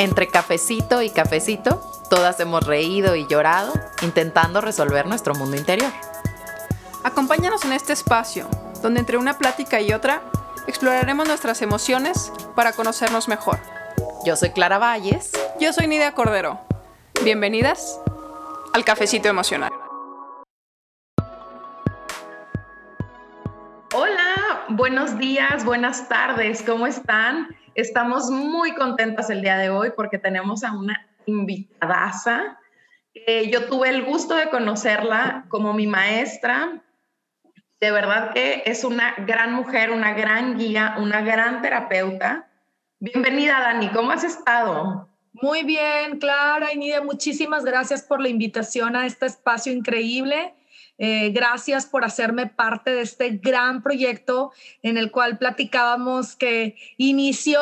Entre cafecito y cafecito, todas hemos reído y llorado intentando resolver nuestro mundo interior. Acompáñanos en este espacio, donde entre una plática y otra exploraremos nuestras emociones para conocernos mejor. Yo soy Clara Valles. Yo soy Nidia Cordero. Bienvenidas al Cafecito Emocional. Hola, buenos días, buenas tardes, ¿cómo están? Estamos muy contentas el día de hoy porque tenemos a una invitadaza. yo tuve el gusto de conocerla como mi maestra. De verdad que es una gran mujer, una gran guía, una gran terapeuta. Bienvenida, Dani. ¿Cómo has estado? Muy bien, Clara y Nidia, muchísimas gracias por la invitación a este espacio increíble. Eh, gracias por hacerme parte de este gran proyecto en el cual platicábamos que inició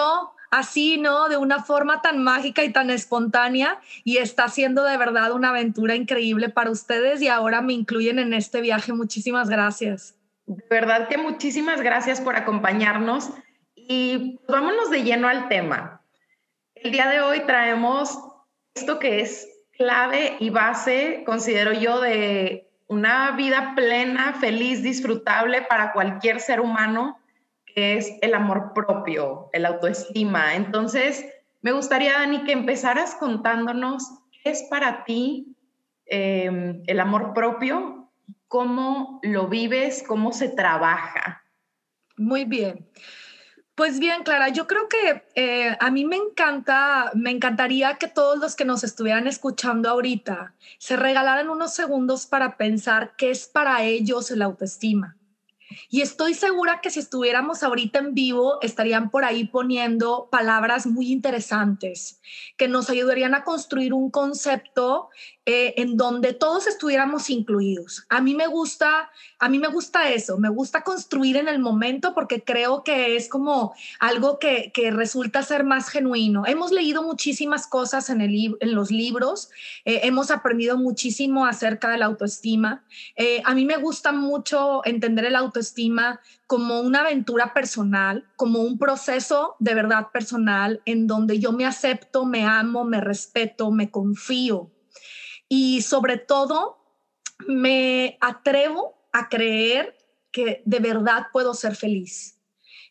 así, ¿no? De una forma tan mágica y tan espontánea y está siendo de verdad una aventura increíble para ustedes y ahora me incluyen en este viaje. Muchísimas gracias. De verdad que muchísimas gracias por acompañarnos y vámonos de lleno al tema. El día de hoy traemos esto que es clave y base, considero yo, de una vida plena, feliz, disfrutable para cualquier ser humano, que es el amor propio, el autoestima. Entonces, me gustaría, Dani, que empezaras contándonos qué es para ti em, el amor propio, cómo lo vives, cómo se trabaja. Muy bien. Pues bien, Clara, yo creo que eh, a mí me encanta, me encantaría que todos los que nos estuvieran escuchando ahorita se regalaran unos segundos para pensar qué es para ellos el autoestima. Y estoy segura que si estuviéramos ahorita en vivo, estarían por ahí poniendo palabras muy interesantes que nos ayudarían a construir un concepto eh, en donde todos estuviéramos incluidos. A mí me gusta, a mí me gusta eso, me gusta construir en el momento porque creo que es como algo que, resulta ser más genuino. Hemos leído muchísimas cosas en, el, en los libros, eh, hemos aprendido muchísimo acerca de la autoestima. Eh, a mí me gusta mucho entender el autoestima como una aventura personal, como un proceso de verdad personal en donde yo me acepto, me amo, me respeto, me confío y sobre todo me atrevo a creer que de verdad puedo ser feliz.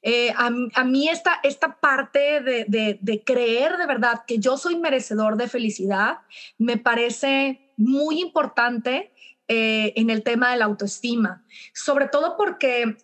Eh, a, mí esta, esta parte de, creer de verdad que yo soy merecedor de felicidad me parece muy importante eh, en el tema de la autoestima, sobre todo porque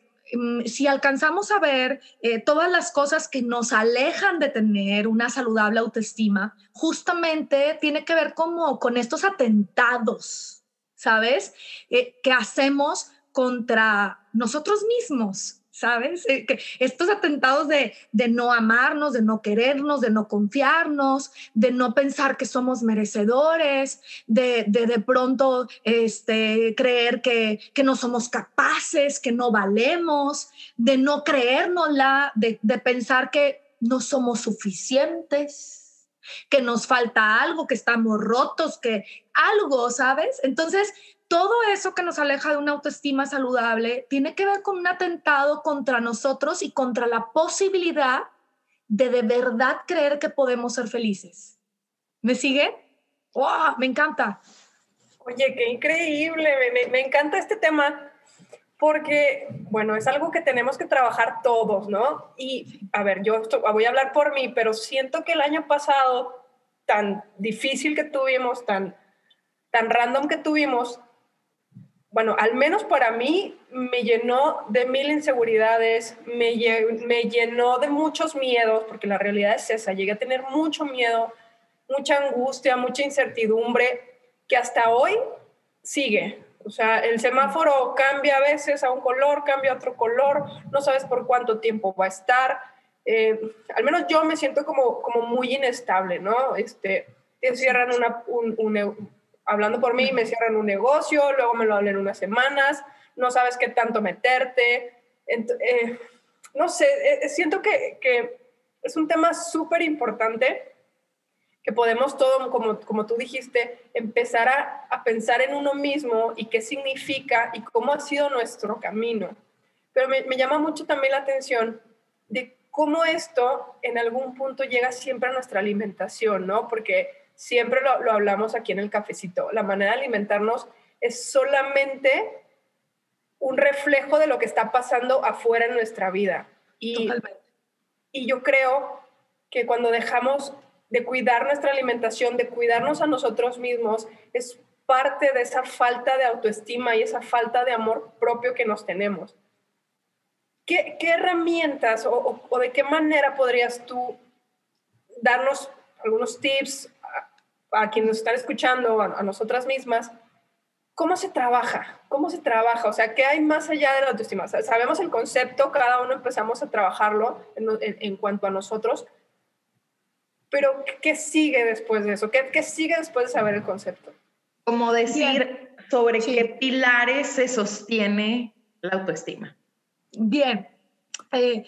si alcanzamos a ver eh, todas las cosas que nos alejan de tener una saludable autoestima, justamente tiene que ver como con estos atentados, ¿sabes? Eh, que hacemos contra nosotros mismos. ¿Sabes? Eh, estos atentados de, no amarnos, de no querernos, de no confiarnos, de no pensar que somos merecedores, de de, pronto este, creer que, que no somos capaces, que no valemos, de no creérnosla, de, de pensar que no somos suficientes, que nos falta algo, que estamos rotos, que algo, ¿sabes? Entonces, todo eso que nos aleja de una autoestima saludable tiene que ver con un atentado contra nosotros y contra la posibilidad de de verdad creer que podemos ser felices. ¿Me sigue? ¡Wow! Me encanta. Oye, qué increíble. Me, encanta este tema porque, bueno, es algo que tenemos que trabajar todos, ¿no? Y, a ver, yo voy a hablar por mí, pero siento que el año pasado, tan difícil que tuvimos, tan, tan random que tuvimos, bueno, al menos para mí me llenó de mil inseguridades, me, me llenó de muchos miedos, porque la realidad es esa, llegué a tener mucho miedo, mucha angustia, mucha incertidumbre, que hasta hoy sigue. O sea, el semáforo cambia a veces a un color, cambia a otro color, no sabes por cuánto tiempo va a estar. Eh, al menos yo me siento como, como muy inestable, ¿no? Este, te cierran una, un, un hablando por mí, me cierran un negocio, luego me lo hablan unas semanas, no sabes qué tanto meterte. Eh, no sé, eh, siento que, que, es un tema súper importante que podemos todo, como, como tú dijiste, empezar a, a, pensar en uno mismo y qué significa y cómo ha sido nuestro camino. Pero me, me llama mucho también la atención de cómo esto en algún punto llega siempre a nuestra alimentación, ¿no? Porque siempre lo, lo hablamos aquí en el cafecito, la manera de alimentarnos es solamente un reflejo de lo que está pasando afuera en nuestra vida. Y, y yo creo que cuando dejamos de cuidar nuestra alimentación, de cuidarnos a nosotros mismos, es parte de esa falta de autoestima y esa falta de amor propio que nos tenemos. ¿Qué, herramientas o, de qué manera podrías tú darnos algunos tips a, quienes nos están escuchando, a, a, nosotras mismas? ¿Cómo se trabaja? ¿Cómo se trabaja? O sea, ¿qué hay más allá de la autoestima? Sabemos el concepto, cada uno empezamos a trabajarlo en, cuanto a nosotros, pero ¿qué sigue después de eso? ¿Qué, ¿Qué, sigue después de saber el concepto? Como decir sobre qué pilares se sostiene la autoestima. Bien. Eh,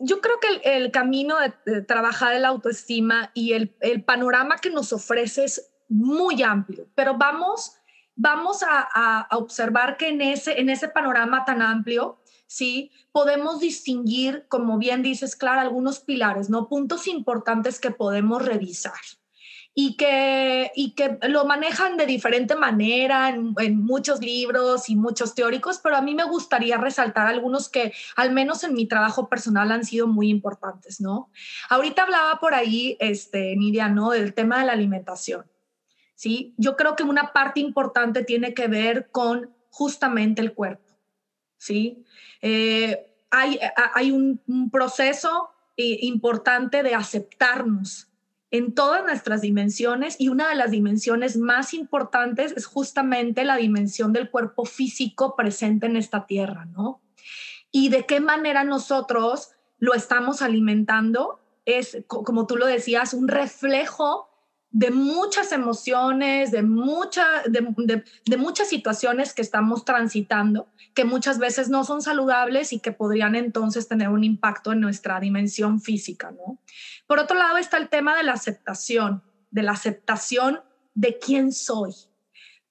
yo creo que el, camino de, trabajar la autoestima y el, el, panorama que nos ofrece es muy amplio, pero vamos, vamos a, a, observar que en ese, en ese panorama tan amplio, sí, podemos distinguir, como bien dices, Clara, algunos pilares, ¿no? Puntos importantes que podemos revisar y que, y que lo manejan de diferente manera en, muchos libros y muchos teóricos, pero a mí me gustaría resaltar algunos que al menos en mi trabajo personal han sido muy importantes, ¿no? Ahorita hablaba por ahí, este, Nidia, ¿no? Del tema de la alimentación, ¿sí? Yo creo que una parte importante tiene que ver con justamente el cuerpo, ¿sí? Eh, hay, hay un, proceso eh, importante de aceptarnos, en todas nuestras dimensiones y una de las dimensiones más importantes es justamente la dimensión del cuerpo físico presente en esta tierra, ¿no? Y de qué manera nosotros lo estamos alimentando es, como tú lo decías, un reflejo de muchas emociones, de, mucha, de, muchas situaciones que estamos transitando, que muchas veces no son saludables y que podrían entonces tener un impacto en nuestra dimensión física. ¿no? Por otro lado está el tema de la aceptación, de la aceptación de quién soy,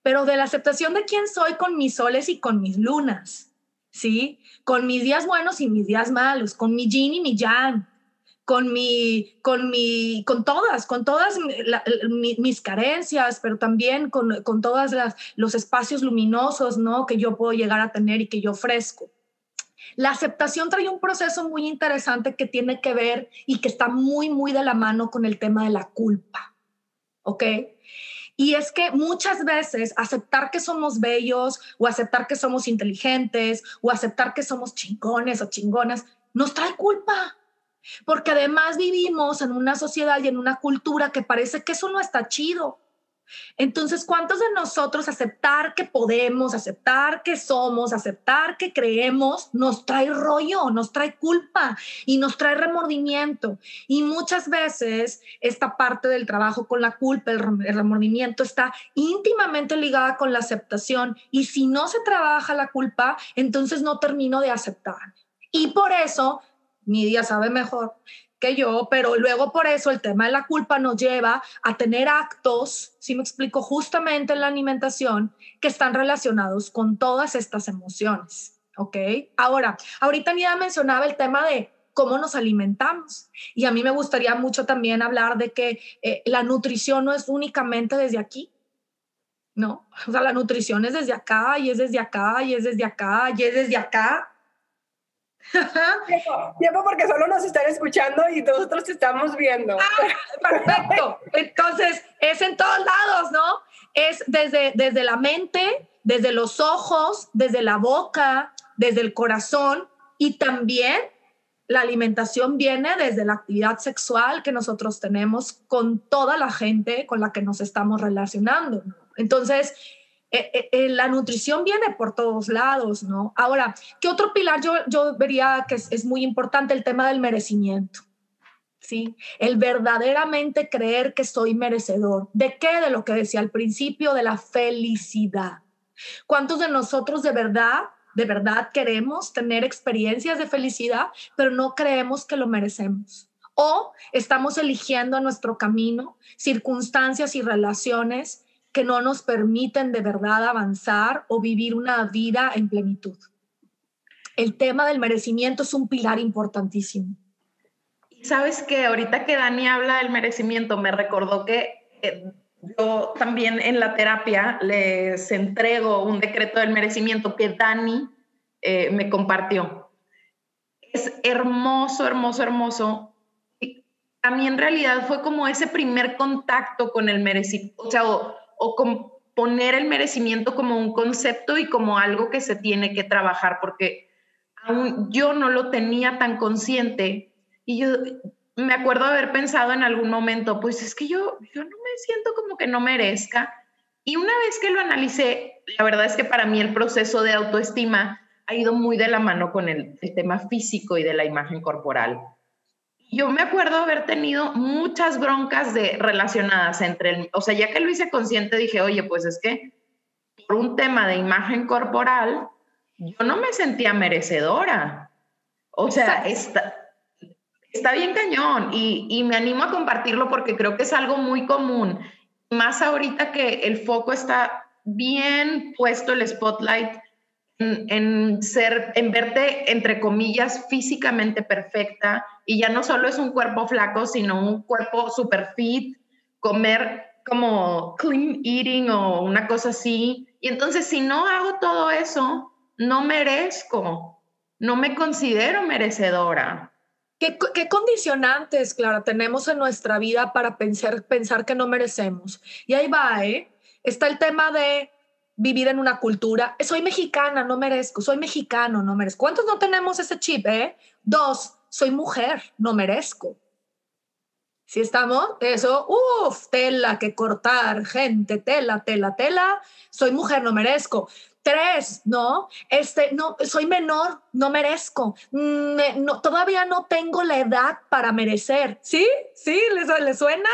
pero de la aceptación de quién soy con mis soles y con mis lunas, ¿sí? Con mis días buenos y mis días malos, con mi yin y mi yang, con mi, con mi, con todas, con todas mis carencias, pero también con, con todos los espacios luminosos, ¿no? Que yo puedo llegar a tener y que yo ofrezco. La aceptación trae un proceso muy interesante que tiene que ver y que está muy, muy de la mano con el tema de la culpa, ¿ok? Y es que muchas veces aceptar que somos bellos o aceptar que somos inteligentes o aceptar que somos chingones o chingonas nos trae culpa porque además vivimos en una sociedad y en una cultura que parece que eso no está chido. Entonces, ¿cuántos de nosotros aceptar que podemos, aceptar que somos, aceptar que creemos, nos trae rollo, nos trae culpa y nos trae remordimiento? Y muchas veces esta parte del trabajo con la culpa, el remordimiento está íntimamente ligada con la aceptación y si no se trabaja la culpa, entonces no termino de aceptar. Y por eso Nidia sabe mejor que yo, pero luego por eso el tema de la culpa nos lleva a tener actos, si me explico, justamente en la alimentación que están relacionados con todas estas emociones, ¿ok? Ahora, ahorita Nidia mencionaba el tema de cómo nos alimentamos y a mí me gustaría mucho también hablar de que eh, la nutrición no es únicamente desde aquí, ¿no? O sea, la nutrición es desde acá y es desde acá y es desde acá y es desde acá Tiempo, porque solo nos están escuchando y nosotros te estamos viendo. Ah, perfecto. Entonces, es en todos lados, ¿no? Es desde, desde la mente, desde los ojos, desde la boca, desde el corazón y también la alimentación viene desde la actividad sexual que nosotros tenemos con toda la gente con la que nos estamos relacionando. Entonces, eh, eh, eh, la nutrición viene por todos lados, ¿no? Ahora, ¿qué otro pilar yo, yo vería que es, es muy importante? El tema del merecimiento. ¿sí? El verdaderamente creer que soy merecedor. ¿De qué? De lo que decía al principio, de la felicidad. ¿Cuántos de nosotros de verdad, de verdad queremos tener experiencias de felicidad, pero no creemos que lo merecemos? O estamos eligiendo nuestro camino circunstancias y relaciones que no nos permiten de verdad avanzar o vivir una vida en plenitud. El tema del merecimiento es un pilar importantísimo. sabes que ahorita que Dani habla del merecimiento, me recordó que eh, yo también en la terapia les entrego un decreto del merecimiento que Dani eh, me compartió. Es hermoso, hermoso, hermoso. a mí en realidad fue como ese primer contacto con el merecimiento, o sea, o con poner el merecimiento como un concepto y como algo que se tiene que trabajar, porque aún yo no lo tenía tan consciente y yo me acuerdo haber pensado en algún momento, pues es que yo, yo no me siento como que no merezca. Y una vez que lo analicé, la verdad es que para mí el proceso de autoestima ha ido muy de la mano con el, el tema físico y de la imagen corporal. Yo me acuerdo haber tenido muchas broncas de, relacionadas entre, el, o sea, ya que lo hice consciente, dije, oye, pues es que por un tema de imagen corporal, yo no me sentía merecedora. O sea, está, está bien cañón y, y, me animo a compartirlo porque creo que es algo muy común. Más ahorita que el foco está bien puesto, el spotlight en, ser, en verte, entre comillas, físicamente perfecta y ya no solo es un cuerpo flaco, sino un cuerpo super fit, comer como clean eating o una cosa así. Y entonces si no hago todo eso, no merezco, no me considero merecedora. ¿Qué, ¿Qué, condicionantes, Clara, tenemos en nuestra vida para pensar, pensar que no merecemos? Y ahí va, ¿eh? Está el tema de vivir en una cultura, soy mexicana, no merezco, soy mexicano, no merezco. ¿Cuántos no tenemos ese chip, eh? Dos, soy mujer, no merezco. Si estamos, eso, uff, tela que cortar, gente, tela, tela, tela, soy mujer, no merezco. Tres, ¿no? Este, no, soy menor, no merezco. no, todavía no tengo la edad para merecer. ¿Sí? ¿Sí? ¿Les, ¿les suena?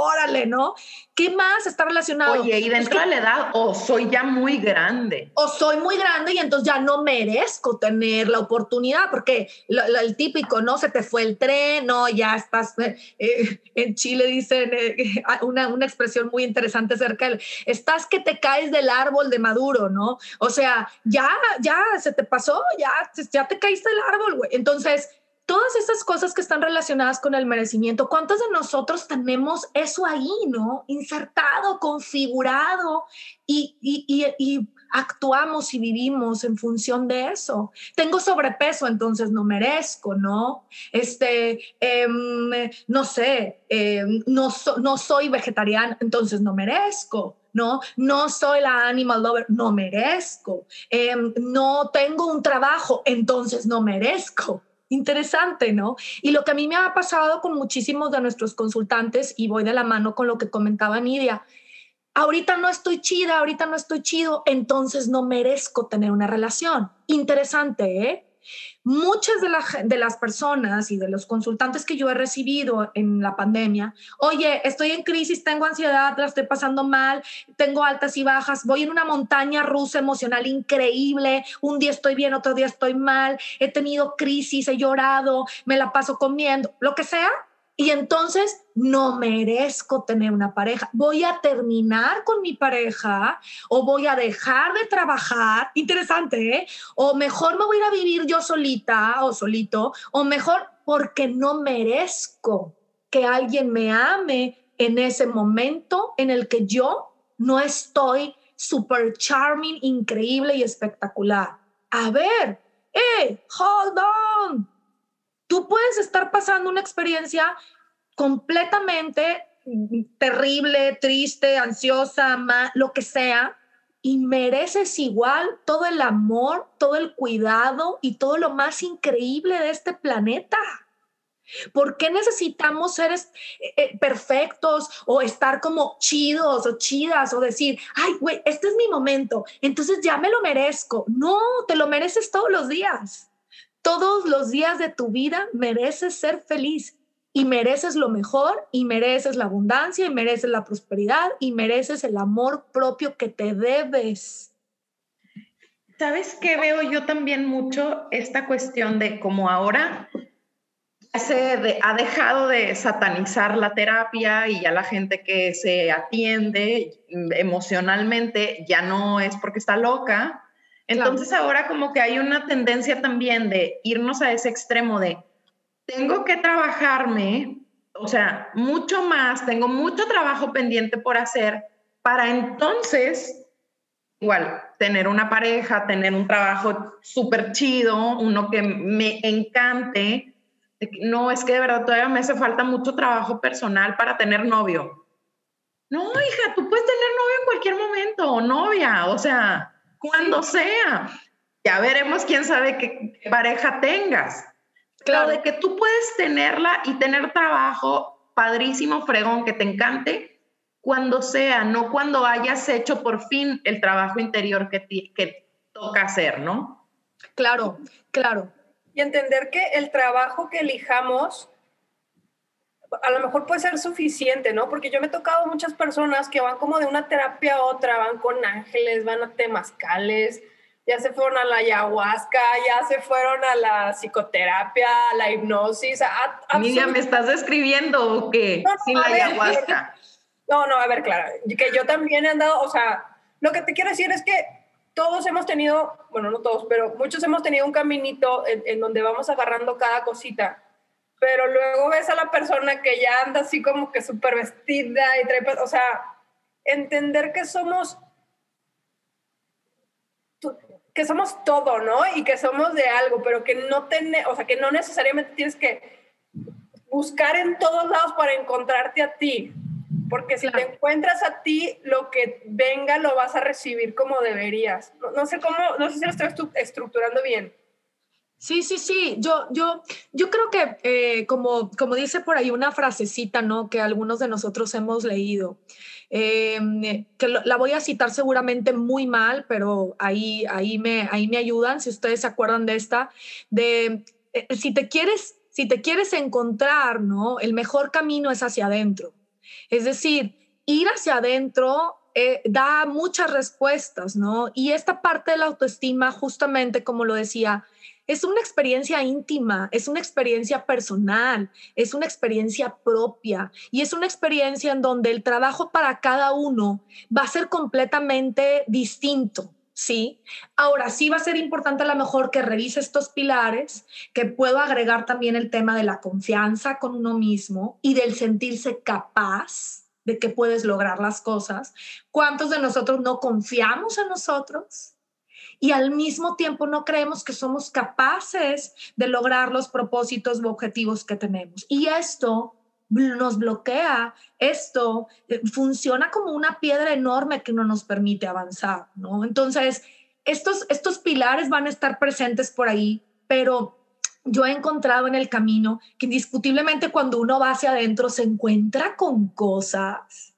Órale, ¿no? ¿Qué más está relacionado? Oye, y dentro de la edad, o soy ya muy grande. O soy muy grande y entonces ya no merezco tener la oportunidad, porque el típico, ¿no? Se te fue el tren, no, ya estás, eh, eh, en Chile dicen eh, una, una, expresión muy interesante acerca de, estás que te caes del árbol de Maduro, ¿no? O sea, ya, ya se te pasó, ya, ya te caíste del árbol, güey. Entonces, todas esas cosas que están relacionadas con el merecimiento, ¿cuántos de nosotros tenemos eso ahí, no? Insertado, configurado y, actuamos y vivimos en función de eso. Tengo sobrepeso, entonces no merezco, ¿no? Este, eh, no sé, eh, no, no soy vegetariana, entonces no merezco. ¿no? No soy la animal lover, no merezco. Eh, no tengo un trabajo, entonces no merezco interesante, ¿no? Y lo que a mí me ha pasado con muchísimos de nuestros consultantes, y voy de la mano con lo que comentaba Nidia, ahorita no estoy chida, ahorita no estoy chido, entonces no merezco tener una relación. Interesante, ¿eh? Muchas de, la, de, las personas y de los consultantes que yo he recibido en la pandemia, oye, estoy en crisis, tengo ansiedad, la estoy pasando mal, tengo altas y bajas, voy en una montaña rusa emocional increíble, un día estoy bien, otro día estoy mal, he tenido crisis, he llorado, me la paso comiendo, lo que sea, y entonces no merezco tener una pareja. Voy a terminar con mi pareja o voy a dejar de trabajar. Interesante, ¿eh? O mejor me voy a ir a vivir yo solita o solito. O mejor porque no merezco que alguien me ame en ese momento en el que yo no estoy super charming, increíble y espectacular. A ver, hey, hold on, Tú puedes estar pasando una experiencia completamente terrible, triste, ansiosa, lo que sea, y mereces igual todo el amor, todo el cuidado y todo lo más increíble de este planeta. ¿Por qué necesitamos ser eh, eh, perfectos o estar como chidos o chidas o decir, ay, güey, este es mi momento, entonces ya me lo merezco? No, te lo mereces todos los días. Todos los días de tu vida mereces ser feliz y mereces lo mejor y mereces la abundancia y mereces la prosperidad y mereces el amor propio que te debes. ¿Sabes qué veo yo también mucho? Esta cuestión de cómo ahora se ha dejado de satanizar la terapia y ya la gente que se atiende emocionalmente ya no es porque está loca, entonces ahora como que hay una tendencia también de irnos a ese extremo de tengo que trabajarme, o sea, mucho más, tengo mucho trabajo pendiente por hacer para entonces, igual, tener una pareja, tener un trabajo súper chido, uno que me encante. No, es que de verdad todavía me hace falta mucho trabajo personal para tener novio. No, hija, tú puedes tener novio en cualquier momento o novia, o sea, cuando sea. Ya veremos quién sabe qué pareja tengas. Claro, de que tú puedes tenerla y tener trabajo padrísimo, fregón, que te encante, cuando sea, no cuando hayas hecho por fin el trabajo interior que, que toca hacer, ¿no? Claro, claro. Y entender que el trabajo que elijamos a lo mejor puede ser suficiente, ¿no? Porque yo me he tocado muchas personas que van como de una terapia a otra, van con ángeles, van a temazcales, ya se fueron a la ayahuasca, ya se fueron a la psicoterapia, a la hipnosis. A, ¿me estás describiendo o qué? No, Sin la ayahuasca. No, no, a ver, Clara, que yo también he andado, o sea, lo que te quiero decir es que todos hemos tenido, bueno, no todos, pero muchos hemos tenido un caminito en, en donde vamos agarrando cada cosita pero luego ves a la persona que ya anda así como que súper vestida y trae, o sea, entender que somos, que somos todo, ¿no? Y que somos de algo, pero que no tiene, o sea, que no necesariamente tienes que buscar en todos lados para encontrarte a ti, porque si te encuentras a ti, lo que venga lo vas a recibir como deberías. No, no sé cómo, no sé si lo estoy estructurando bien. Sí, sí, sí. Yo, yo, yo creo que, eh, como, como dice por ahí una frasecita, ¿no? Que algunos de nosotros hemos leído, em, que la voy a citar seguramente muy mal, pero ahí, ahí, me, ahí me ayudan, si ustedes se acuerdan de esta, de eh, si te quieres, si te quieres encontrar, ¿no? El mejor camino es hacia adentro. Es decir, ir hacia adentro eh, da muchas respuestas, ¿no? Y esta parte de la autoestima, justamente como lo decía, es una experiencia íntima, es una experiencia personal, es una experiencia propia y es una experiencia en donde el trabajo para cada uno va a ser completamente distinto. Sí, ahora sí va a ser importante a lo mejor que revise estos pilares, que puedo agregar también el tema de la confianza con uno mismo y del sentirse capaz de que puedes lograr las cosas. ¿Cuántos de nosotros no confiamos en nosotros? Y al mismo tiempo no creemos que somos capaces de lograr los propósitos u objetivos que tenemos. Y esto nos bloquea, esto eh, funciona como una piedra enorme que no nos permite avanzar, ¿no? Entonces, estos, estos pilares van a estar presentes por ahí, pero yo he encontrado en el camino que indiscutiblemente cuando uno va hacia adentro se encuentra con cosas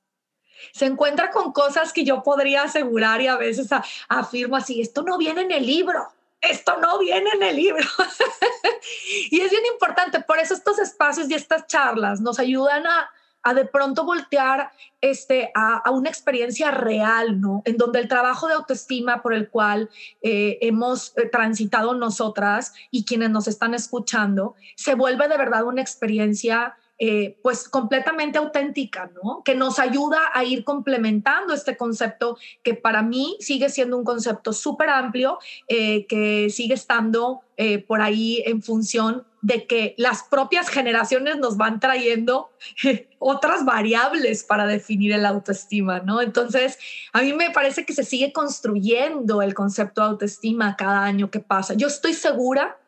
se encuentra con cosas que yo podría asegurar y a veces afirmo así, esto no viene en el libro, esto no viene en el libro. y es bien importante, por eso estos espacios y estas charlas nos ayudan a, de pronto voltear este, a, una experiencia real, ¿no? En donde el trabajo de autoestima por el cual eh, hemos eh, transitado nosotras y quienes nos están escuchando, se vuelve de verdad una experiencia eh, pues completamente auténtica, ¿no? Que nos ayuda a ir complementando este concepto que para mí sigue siendo un concepto súper amplio, eh, que sigue estando eh, por ahí en función de que las propias generaciones nos van trayendo otras variables para definir el autoestima, ¿no? Entonces, a mí me parece que se sigue construyendo el concepto de autoestima cada año que pasa. Yo estoy segura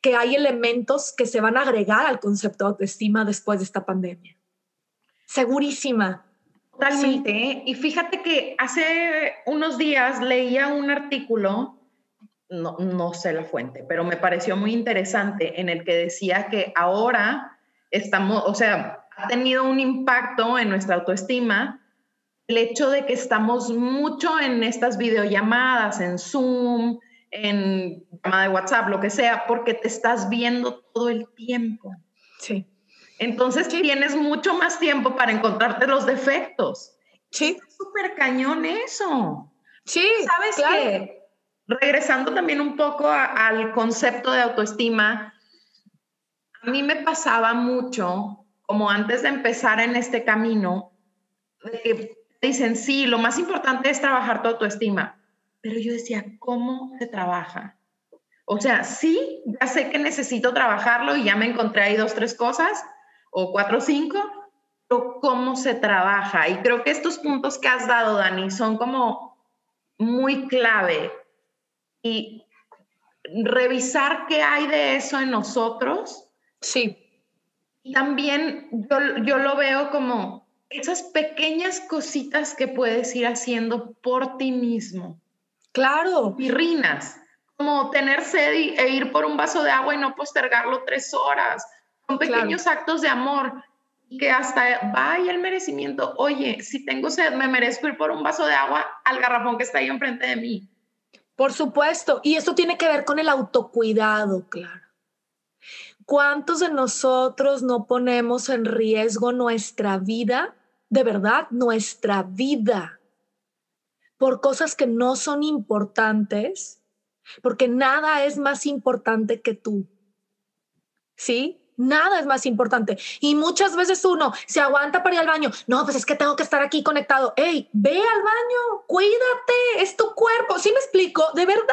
que hay elementos que se van a agregar al concepto de autoestima después de esta pandemia. Segurísima. Totalmente. Y fíjate que hace unos días leía un artículo, no, no sé la fuente, pero me pareció muy interesante, en el que decía que ahora estamos, o sea, ha tenido un impacto en nuestra autoestima el hecho de que estamos mucho en estas videollamadas, en Zoom, en llamada de WhatsApp, lo que sea, porque te estás viendo todo el tiempo. Sí. Entonces tienes mucho más tiempo para encontrarte los defectos. Sí. Es súper cañón eso. Sí. ¿Sabes qué? Regresando también un poco al concepto de autoestima, a mí me pasaba mucho, como antes de empezar en este camino, de que dicen, sí, lo más importante es trabajar tu autoestima pero yo decía, ¿cómo se trabaja? O sea, sí, ya sé que necesito trabajarlo y ya me encontré ahí dos, tres cosas, o cuatro cinco, pero cómo se trabaja. Y creo que estos puntos que has dado, Dani, son como muy clave. Y revisar qué hay de eso en nosotros. Sí. Y también yo, yo lo veo como esas pequeñas cositas que puedes ir haciendo por ti mismo. Claro. Pirrinas, como tener sed e ir por un vaso de agua y no postergarlo tres horas. Son pequeños actos de amor que hasta vaya el merecimiento. Oye, si tengo sed, me merezco ir por un vaso de agua al garrafón que está ahí enfrente de mí. Por supuesto. Y esto tiene que ver con el autocuidado, claro. ¿Cuántos de nosotros no ponemos en riesgo nuestra vida? De verdad, nuestra vida. Por cosas que no son importantes, porque nada es más importante que tú. ¿Sí? Nada es más importante. Y muchas veces uno se aguanta para ir al baño. No, pues es que tengo que estar aquí conectado. Hey, ve al baño, cuídate, es tu cuerpo. ¿Sí me explico? De verdad.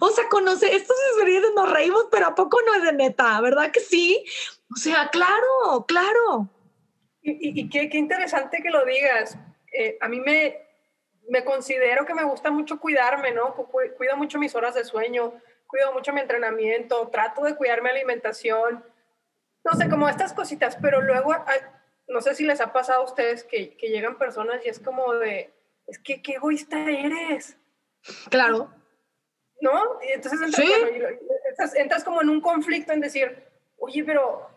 O sea, conoce estos experiencias, nos reímos, pero ¿a poco no es de neta? ¿Verdad que sí? O sea, claro, claro. Y, qué, interesante que lo digas. Eh, a mí me, me considero que me gusta mucho cuidarme, ¿no? Cuido mucho mis horas de sueño, cuido mucho mi entrenamiento, trato de cuidar mi alimentación no sé, como estas cositas, pero luego, no sé si les ha pasado a ustedes que, que llegan personas y es como de, es que qué egoísta eres. Claro. ¿No? Y entonces entras, entras, como en un conflicto en decir, oye, pero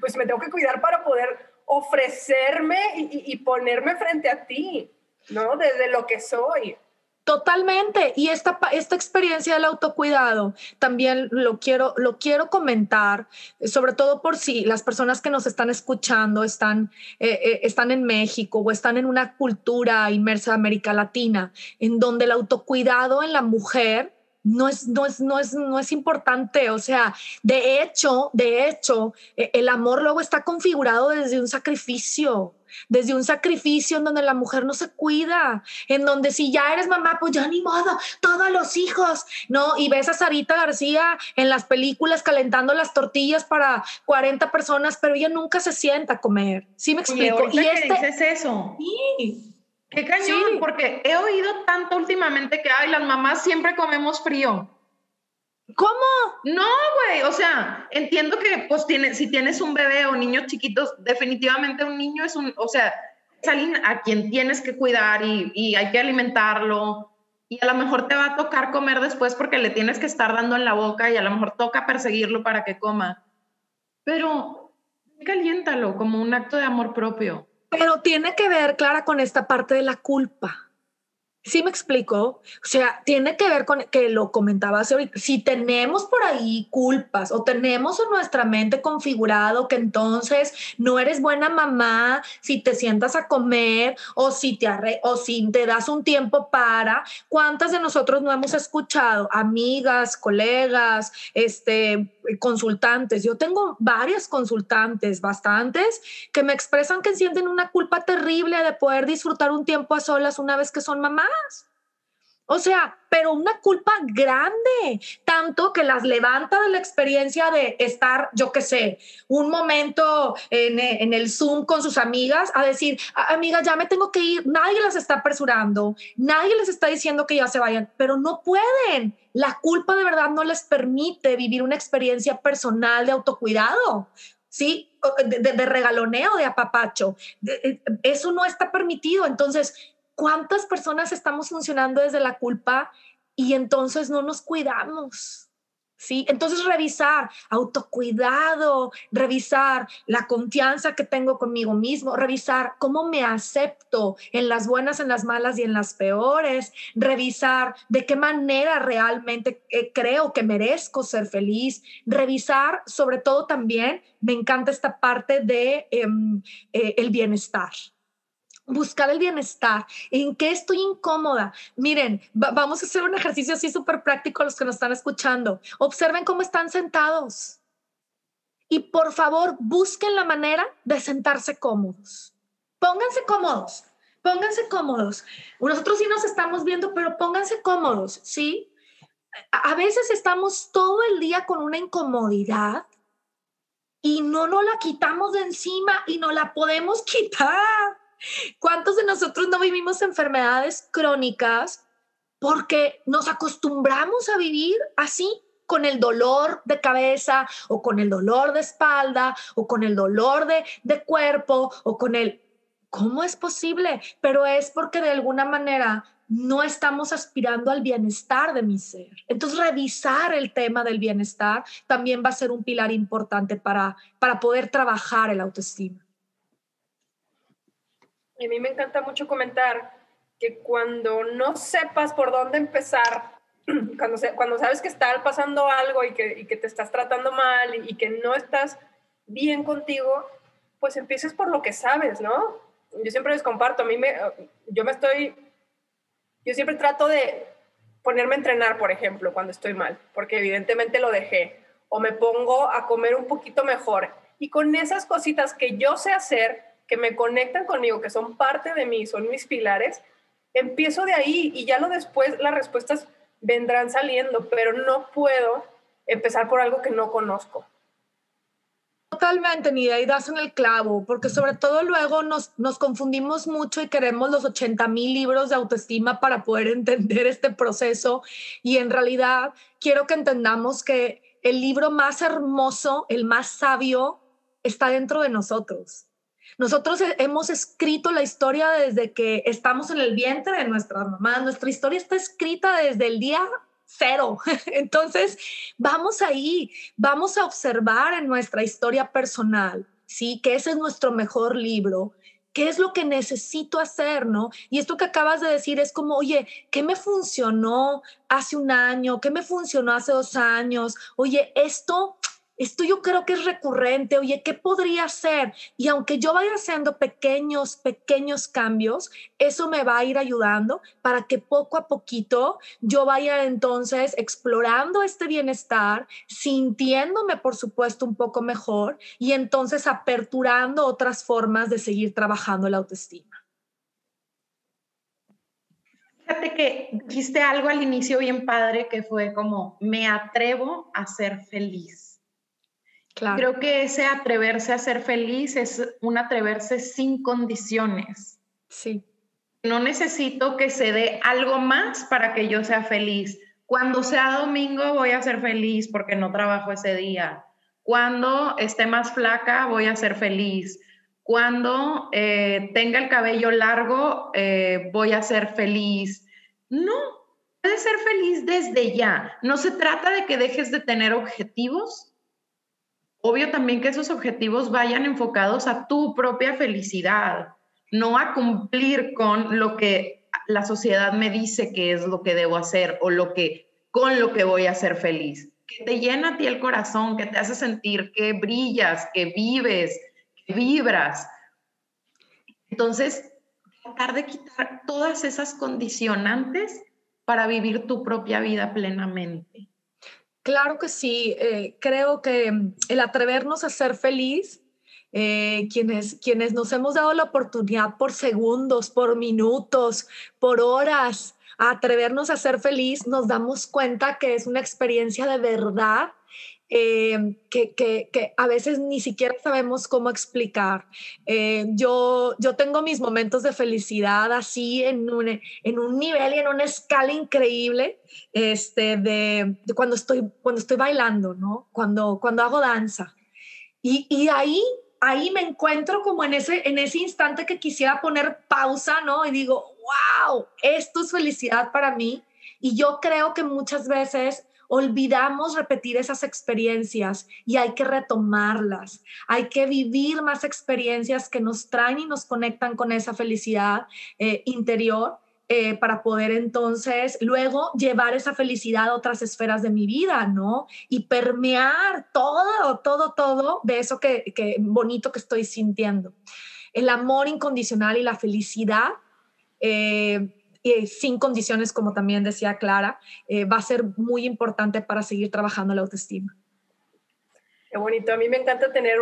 pues me tengo que cuidar para poder ofrecerme y, y ponerme frente a ti, ¿no? Desde lo que soy. Totalmente. Y esta, esta experiencia del autocuidado también lo quiero, lo quiero comentar, sobre todo por si las personas que nos están escuchando están, eh, eh, están en México o están en una cultura inmersa de América Latina, en donde el autocuidado en la mujer no es, no es, no es, no es importante. O sea, de hecho, de hecho, e, el amor luego está configurado desde un sacrificio desde un sacrificio en donde la mujer no se cuida, en donde si ya eres mamá, pues ya ni modo, todos los hijos, ¿no? Y ves a Sarita García en las películas calentando las tortillas para 40 personas, pero ella nunca se sienta a comer. ¿Sí me explico? y este... dices eso. Sí. Qué cañón, porque he oído tanto últimamente que, ay, las mamás siempre comemos frío. ¿Cómo? No, güey, o sea, entiendo que pues tiene, si tienes un bebé o niños chiquitos, definitivamente un niño es un, o sea, es alguien a quien tienes que cuidar y, y hay que alimentarlo y a lo mejor te va a tocar comer después porque le tienes que estar dando en la boca y a lo mejor toca perseguirlo para que coma. Pero caliéntalo como un acto de amor propio. Pero tiene que ver, Clara, con esta parte de la culpa. ¿Sí me explico? O sea, tiene que ver con que lo comentabas ahorita. Si tenemos por ahí culpas o tenemos en nuestra mente configurado que entonces no eres buena mamá si te sientas a comer o si te arre o si te das un tiempo para, ¿cuántas de nosotros no hemos escuchado? Amigas, colegas, este, consultantes. Yo tengo varias consultantes, bastantes, que me expresan que sienten una culpa terrible de poder disfrutar un tiempo a solas una vez que son mamás. O sea, pero una culpa grande, tanto que las levanta de la experiencia de estar, yo qué sé, un momento en, el Zoom con sus amigas a decir, amigas, ya me tengo que ir, nadie las está apresurando, nadie les está diciendo que ya se vayan, pero no pueden. La culpa de verdad no les permite vivir una experiencia personal de autocuidado. ¿sí? De, de, regaloneo, de apapacho. Eh, eso no está permitido. Entonces, ¿Cuántas personas estamos funcionando desde la culpa y entonces no nos cuidamos? ¿Sí? Entonces revisar autocuidado, revisar la confianza que tengo conmigo mismo, revisar cómo me acepto en las buenas, en las malas y en las peores, revisar de qué manera realmente eh, creo que merezco ser feliz, revisar sobre todo también, me encanta esta parte de em, eh, el bienestar, buscar el bienestar, en qué estoy incómoda. Miren, vamos a hacer un ejercicio así súper práctico a los que nos están escuchando. Observen cómo están sentados. Y por favor, busquen la manera de sentarse cómodos. Pónganse cómodos, pónganse cómodos. Nosotros sí nos estamos viendo, pero pónganse cómodos, ¿sí? a veces estamos todo el día con una incomodidad y no nos la quitamos de encima y no la podemos quitar. ¿Cuántos de nosotros no vivimos enfermedades crónicas porque nos acostumbramos a vivir así? con el dolor de cabeza o con el dolor de espalda o con el dolor de, de cuerpo o con el... ¿Cómo es posible? Pero es porque de alguna manera no estamos aspirando al bienestar de mi ser. Entonces, revisar el tema del bienestar también va a ser un pilar importante para, para poder trabajar el autoestima. A mí me encanta mucho comentar que cuando no sepas por dónde empezar, cuando, cuando sabes que está pasando algo y que, y que te estás tratando mal y, y, que no estás bien contigo, pues empieces por lo que sabes, ¿no? Yo siempre les comparto, a mí me, yo me estoy yo siempre trato de ponerme a entrenar, por ejemplo, cuando estoy mal, porque evidentemente lo dejé, o me pongo a comer un poquito mejor. Y con esas cositas que yo sé hacer, que me conectan conmigo, que son parte de mí, son mis pilares, empiezo de ahí y ya lo después las respuestas vendrán saliendo, pero no puedo empezar por algo que no conozco. Totalmente, ni y das en el clavo, porque sobre todo luego nos, nos confundimos mucho y queremos los 80 mil libros de autoestima para poder entender este proceso. Y en realidad quiero que entendamos que el libro más hermoso, el más sabio, está dentro de nosotros. Nosotros hemos escrito la historia desde que estamos en el vientre de nuestras mamás. Nuestra historia está escrita desde el día cero. Entonces, vamos ahí, vamos a observar en nuestra historia personal, ¿sí? Que ese es nuestro mejor libro. ¿Qué es lo que necesito hacer, no? Y esto que acabas de decir es como, oye, ¿qué me funcionó hace un año? ¿Qué me funcionó hace dos años? Oye, esto esto yo creo que es recurrente, oye, ¿qué podría ser? Y aunque yo vaya haciendo pequeños, pequeños cambios, eso me va a ir ayudando para que poco a poquito yo vaya entonces explorando este bienestar, sintiéndome, por supuesto, un poco mejor y entonces aperturando otras formas de seguir trabajando la autoestima. Fíjate que dijiste algo al inicio bien padre que fue como, me atrevo a ser feliz Creo que ese atreverse a ser feliz es un atreverse sin condiciones. Sí. No necesito que se dé algo más para que yo sea feliz. Cuando sea domingo voy a ser feliz porque no trabajo ese día. Cuando esté más flaca voy a ser feliz. Cuando eh, tenga el cabello largo eh, voy a ser feliz. No, puedes ser feliz desde ya. No se trata de que dejes de tener objetivos, obvio también que esos objetivos vayan enfocados a tu propia felicidad, no a cumplir con lo que la sociedad me dice que es lo que debo hacer o lo que con lo que voy a ser feliz. Que te llena a ti el corazón, que te hace sentir que brillas, que vives, que vibras. Entonces, tratar de quitar todas esas condicionantes para vivir tu propia vida plenamente. Claro que sí, eh, creo que mm, el atrevernos a ser feliz, eh, quienes, quienes nos hemos dado la oportunidad por segundos, por minutos, por horas, a atrevernos a ser feliz, nos damos cuenta que es una experiencia de verdad eh, que, que, que, a veces ni siquiera sabemos cómo explicar. Eh, yo, yo tengo mis momentos de felicidad así en un, en un nivel y en una escala increíble este, de, de, cuando, estoy, cuando estoy bailando, ¿no? Cuando, cuando hago danza. Y, y ahí ahí me encuentro como en ese, en ese instante que quisiera poner pausa, ¿no? Y digo, wow, esto es felicidad para mí. Y yo creo que muchas veces olvidamos repetir esas experiencias y hay que retomarlas. Hay que vivir más experiencias que nos traen y nos conectan con esa felicidad eh, interior. Eh, para poder entonces luego llevar esa felicidad a otras esferas de mi vida, ¿no? Y permear todo, todo, todo de eso que, que bonito que estoy sintiendo. El amor incondicional y la felicidad eh, y sin condiciones, como también decía Clara, eh, va a ser muy importante para seguir trabajando la autoestima. Qué bonito. A mí me encanta tener,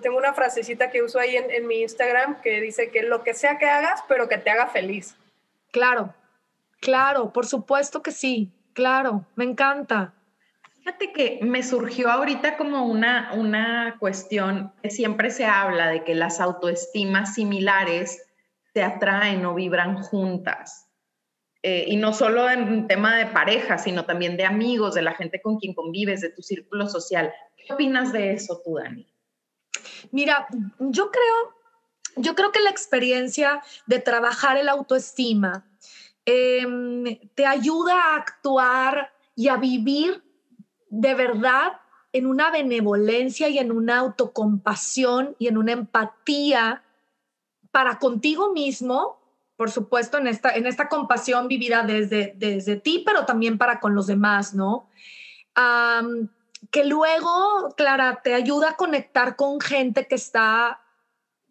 tengo una frasecita que uso ahí en, en, mi Instagram que dice que lo que sea que hagas, pero que te haga feliz. Claro, claro, por supuesto que sí. claro, me encanta. Fíjate que me surgió ahorita como una, una cuestión que siempre se habla de que las autoestimas similares se atraen o vibran juntas. Eh, y no solo en tema de pareja, sino también de amigos, de la gente con quien convives, de tu círculo social. ¿Qué opinas de eso tú, Dani? Mira, yo creo, yo creo que la experiencia de trabajar el autoestima em, te ayuda a actuar y a vivir de verdad en una benevolencia y en una autocompasión y en una empatía para contigo mismo, por supuesto, en esta, en esta compasión vivida desde, desde ti, pero también para con los demás, ¿no? que luego, Clara, te ayuda a conectar con gente que está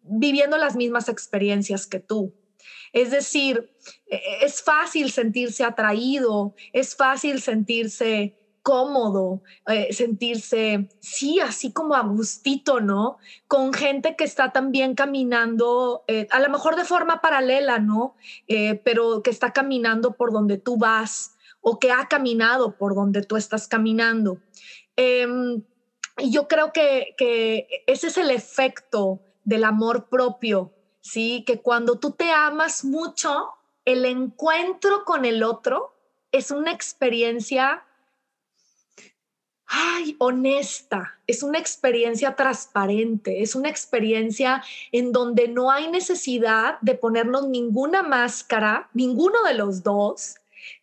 viviendo las mismas experiencias que tú. Es decir, e, e, es fácil sentirse atraído, es fácil sentirse cómodo, eh, sentirse, sí, así como a gustito, ¿no? Con gente que está también caminando, eh, a lo mejor de forma paralela, ¿no? Eh, pero que está caminando por donde tú vas o que ha caminado por donde tú estás caminando. Em, y yo creo que, que ese es el efecto del amor propio, ¿sí? Que cuando tú te amas mucho, el encuentro con el otro es una experiencia ay, honesta, es una experiencia transparente, es una experiencia en donde no hay necesidad de ponernos ninguna máscara, ninguno de los dos,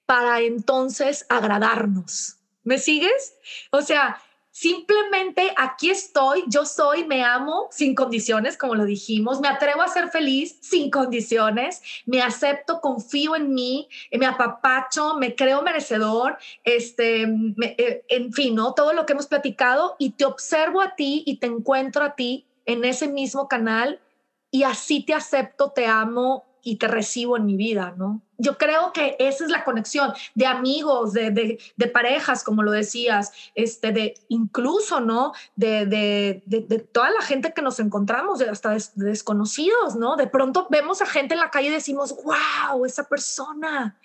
para entonces agradarnos. ¿Me sigues? O sea, Simplemente aquí estoy, yo soy, me amo sin condiciones, como lo dijimos, me atrevo a ser feliz sin condiciones, me acepto, confío en mí, me apapacho, me creo merecedor, este, eh, en fin, ¿no? Todo lo que hemos platicado y te observo a ti y te encuentro a ti en ese mismo canal y así te acepto, te amo y te recibo en mi vida, ¿no? Yo creo que esa es la conexión de amigos, de, de, parejas, como lo decías, este, de incluso, ¿no? De, de, toda la gente que nos encontramos, hasta desconocidos, ¿no? De pronto vemos a gente en la calle y decimos, wow, esa persona,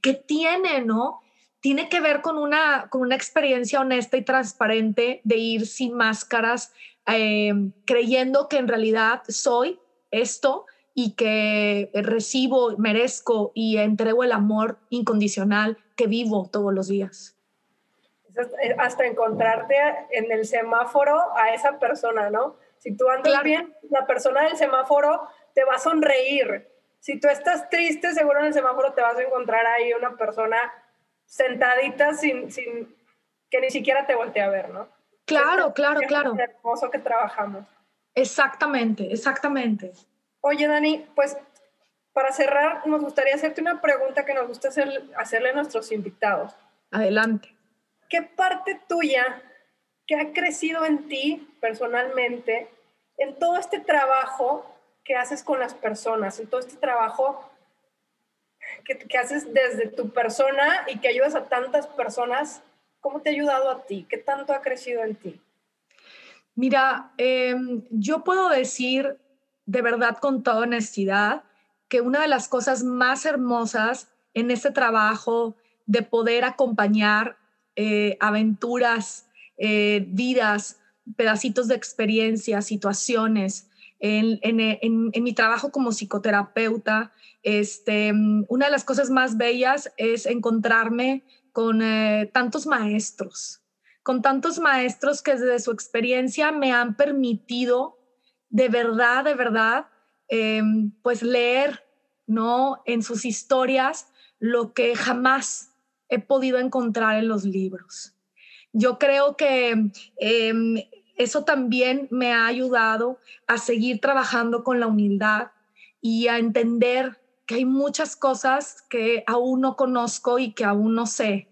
¿qué tiene, no? Tiene que ver con una, con una experiencia honesta y transparente de ir sin máscaras, eh, creyendo que en realidad soy esto y que recibo, merezco y entrego el amor incondicional que vivo todos los días. Hasta encontrarte en el semáforo a esa persona, ¿no? Si tú andas bien, la persona del semáforo te va a sonreír. Si tú estás triste, seguro en el semáforo te vas a encontrar ahí una persona sentadita sin, sin que ni siquiera te voltee a ver, ¿no? Claro, claro, claro. Es hermoso que trabajamos. Exactamente, exactamente. Oye, Dani, pues para cerrar, nos gustaría hacerte una pregunta que nos gusta hacerle a nuestros invitados. Adelante. ¿Qué parte tuya que ha crecido en ti personalmente, en todo este trabajo que haces con las personas, en todo este trabajo que, que haces desde tu persona y que ayudas a tantas personas, ¿cómo te ha ayudado a ti? ¿Qué tanto ha crecido en ti? Mira, em, yo puedo decir de verdad con toda honestidad que una de las cosas más hermosas en este trabajo de poder acompañar eh, aventuras, eh, vidas, pedacitos de experiencia, situaciones, en, mi trabajo como psicoterapeuta, este, una de las cosas más bellas es encontrarme con eh, tantos maestros, con tantos maestros que desde su experiencia me han permitido de verdad, de verdad, em, pues leer, ¿no? En sus historias lo que jamás he podido encontrar en los libros. Yo creo que em, eso también me ha ayudado a seguir trabajando con la humildad y a entender que hay muchas cosas que aún no conozco y que aún no sé,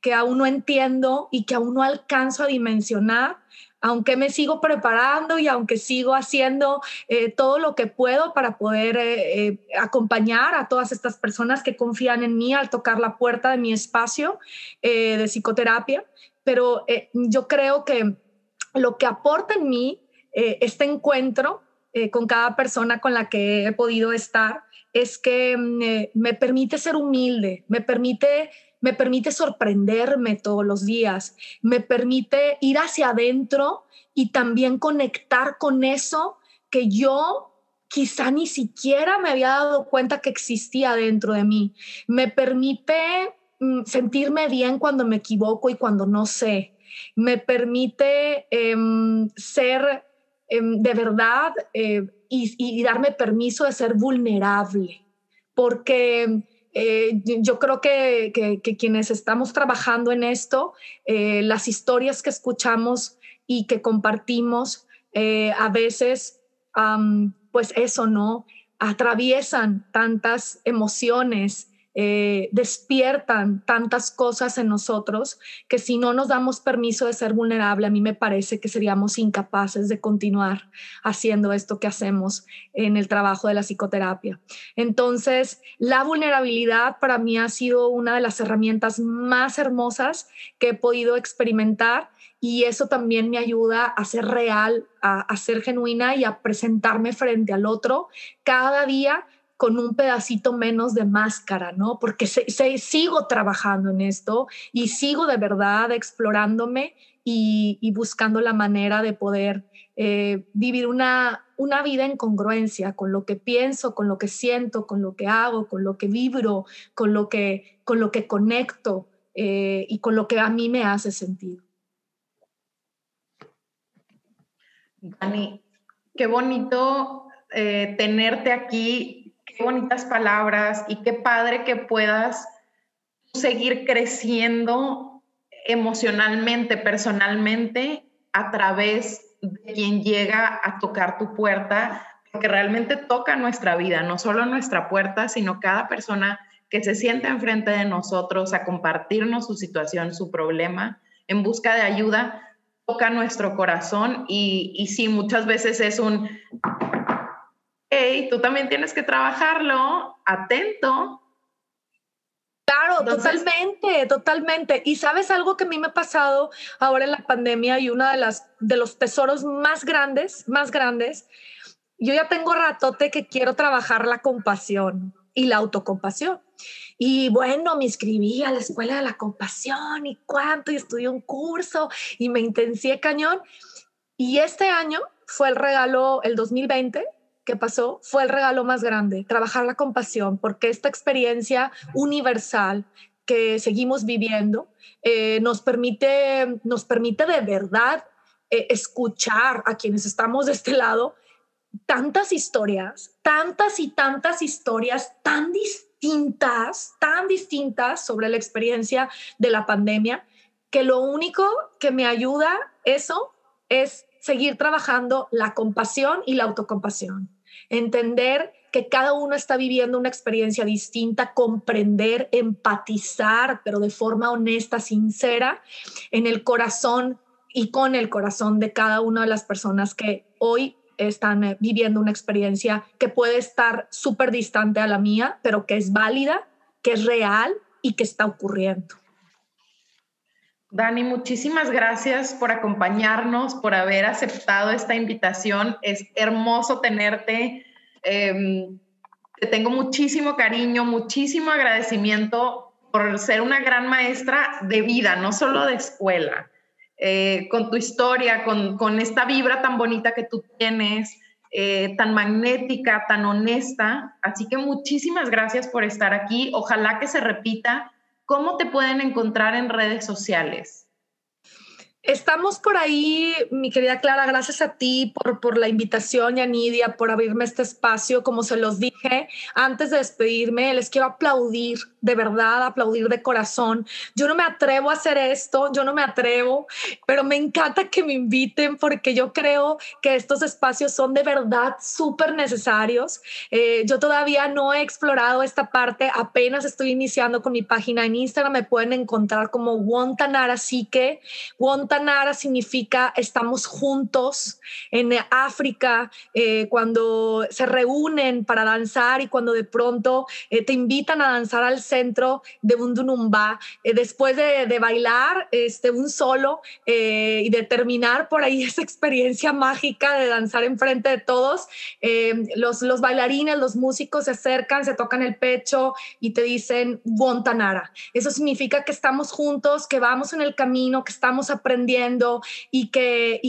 que aún no entiendo y que aún no alcanzo a dimensionar, aunque me sigo preparando y aunque sigo haciendo eh, todo lo que puedo para poder eh, eh, acompañar a todas estas personas que confían en mí al tocar la puerta de mi espacio de psicoterapia, pero yo creo que lo que aporta en mí este encuentro con cada persona con la que he podido estar es que mm, me permite ser humilde, me permite me permite sorprenderme todos los días, me permite ir hacia adentro y también conectar con eso que yo quizá ni siquiera me había dado cuenta que existía dentro de mí. Me permite mm, sentirme bien cuando me equivoco y cuando no sé. Me permite em, ser em, de verdad eh, y, darme permiso de ser vulnerable, porque eh, yo creo que, quienes estamos trabajando en esto, eh, las historias que escuchamos y que compartimos, a veces pues eso, ¿no? Atraviesan tantas emociones, eh, despiertan tantas cosas en nosotros que si no nos damos permiso de ser vulnerable, a mí me parece que seríamos incapaces de continuar haciendo esto que hacemos en el trabajo de la psicoterapia. Entonces, la vulnerabilidad para mí ha sido una de las herramientas más hermosas que he podido experimentar y eso también me ayuda a ser real, a, ser genuina y a presentarme frente al otro cada día con un pedacito menos de máscara, ¿no? Porque sigo trabajando en esto y sigo de verdad explorándome y, buscando la manera de poder eh, vivir una, una vida en congruencia con lo que pienso, con lo que siento, con lo que hago, con lo que vibro, con lo que, con lo que conecto eh, y con lo que a mí me hace sentido. Dani, qué bonito eh, tenerte aquí, bonitas palabras y qué padre que puedas seguir creciendo emocionalmente, personalmente, a través de quien llega a tocar tu puerta, porque realmente toca nuestra vida, no solo nuestra puerta, sino cada persona que se sienta enfrente de nosotros a compartirnos su situación, su problema, en busca de ayuda, toca nuestro corazón y, y sí, muchas veces es un, tú también tienes que trabajarlo, atento. Claro, totalmente, totalmente. Y sabes algo que a mí me ha pasado ahora en la pandemia y uno de las de los tesoros más grandes, más grandes. Yo ya tengo ratote que quiero trabajar la compasión y la autocompasión. Y bueno, me inscribí a la escuela de la compasión y cuánto, y estudié un curso y me intensié cañón. Y este año fue el regalo, el 2020 que pasó, fue el regalo más grande, trabajar la compasión, porque esta experiencia universal que seguimos viviendo eh, nos, permite, nos permite de verdad eh, escuchar a quienes estamos de este lado tantas historias, tantas y tantas historias tan distintas tan distintas sobre la experiencia de la pandemia, que lo único que me ayuda eso es seguir trabajando la compasión y la autocompasión. Entender que cada uno está viviendo una experiencia distinta, comprender, empatizar, pero de forma honesta, sincera, en el corazón y con el corazón de cada una de las personas que hoy están eh, viviendo una experiencia que puede estar súper distante a la mía, pero que es válida, que es real y que está ocurriendo. Dani, muchísimas gracias por acompañarnos, por haber aceptado esta invitación. Es hermoso tenerte. Em, te tengo muchísimo cariño, muchísimo agradecimiento por ser una gran maestra de vida, no solo de escuela. Eh, con tu historia, con, esta vibra tan bonita que tú tienes, eh, tan magnética, tan honesta. Así que muchísimas gracias por estar aquí. Ojalá que se repita. ¿Cómo te pueden encontrar en redes sociales? Estamos por ahí, mi querida Clara, gracias a ti por, por la invitación y a Nidia por abrirme este espacio. Como se los dije antes de despedirme, les quiero aplaudir, de verdad, aplaudir de corazón. Yo no me atrevo a hacer esto, yo no me atrevo, pero me encanta que me inviten porque yo creo que estos espacios son de verdad súper necesarios. Eh, yo todavía no he explorado esta parte, apenas estoy iniciando con mi página en Instagram, me pueden encontrar como Wontanara Wontanara Guantanara significa estamos juntos en África, eh, cuando se reúnen para danzar y cuando de pronto eh, te invitan a danzar al centro de un dunumba, eh, después de, bailar este, un solo y de terminar por ahí esa experiencia mágica de danzar enfrente de todos, los, los bailarines, los músicos se acercan, se tocan el pecho y te dicen Guantanara. Eso significa que estamos juntos, que vamos en el camino, que estamos aprendiendo y que,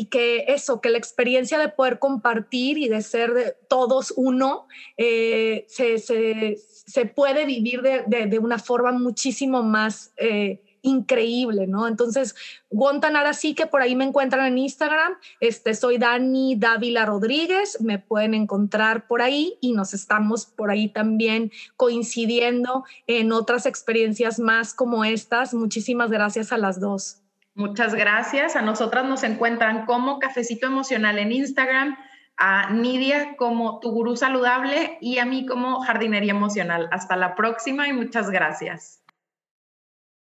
eso, que la experiencia de poder compartir y de ser todos uno eh, se, puede vivir de, de, una forma muchísimo más... Eh, increíble, ¿no? Entonces, Guantanara sí que por ahí me encuentran en Instagram. Este, soy Dani Dávila Rodríguez, me pueden encontrar por ahí y nos estamos por ahí también coincidiendo en otras experiencias más como estas. Muchísimas gracias a las dos. Muchas gracias. A nosotras nos encuentran como Cafecito Emocional en Instagram, a Nidia como Tu Gurú Saludable y a mí como Jardinería Emocional. Hasta la próxima y muchas gracias.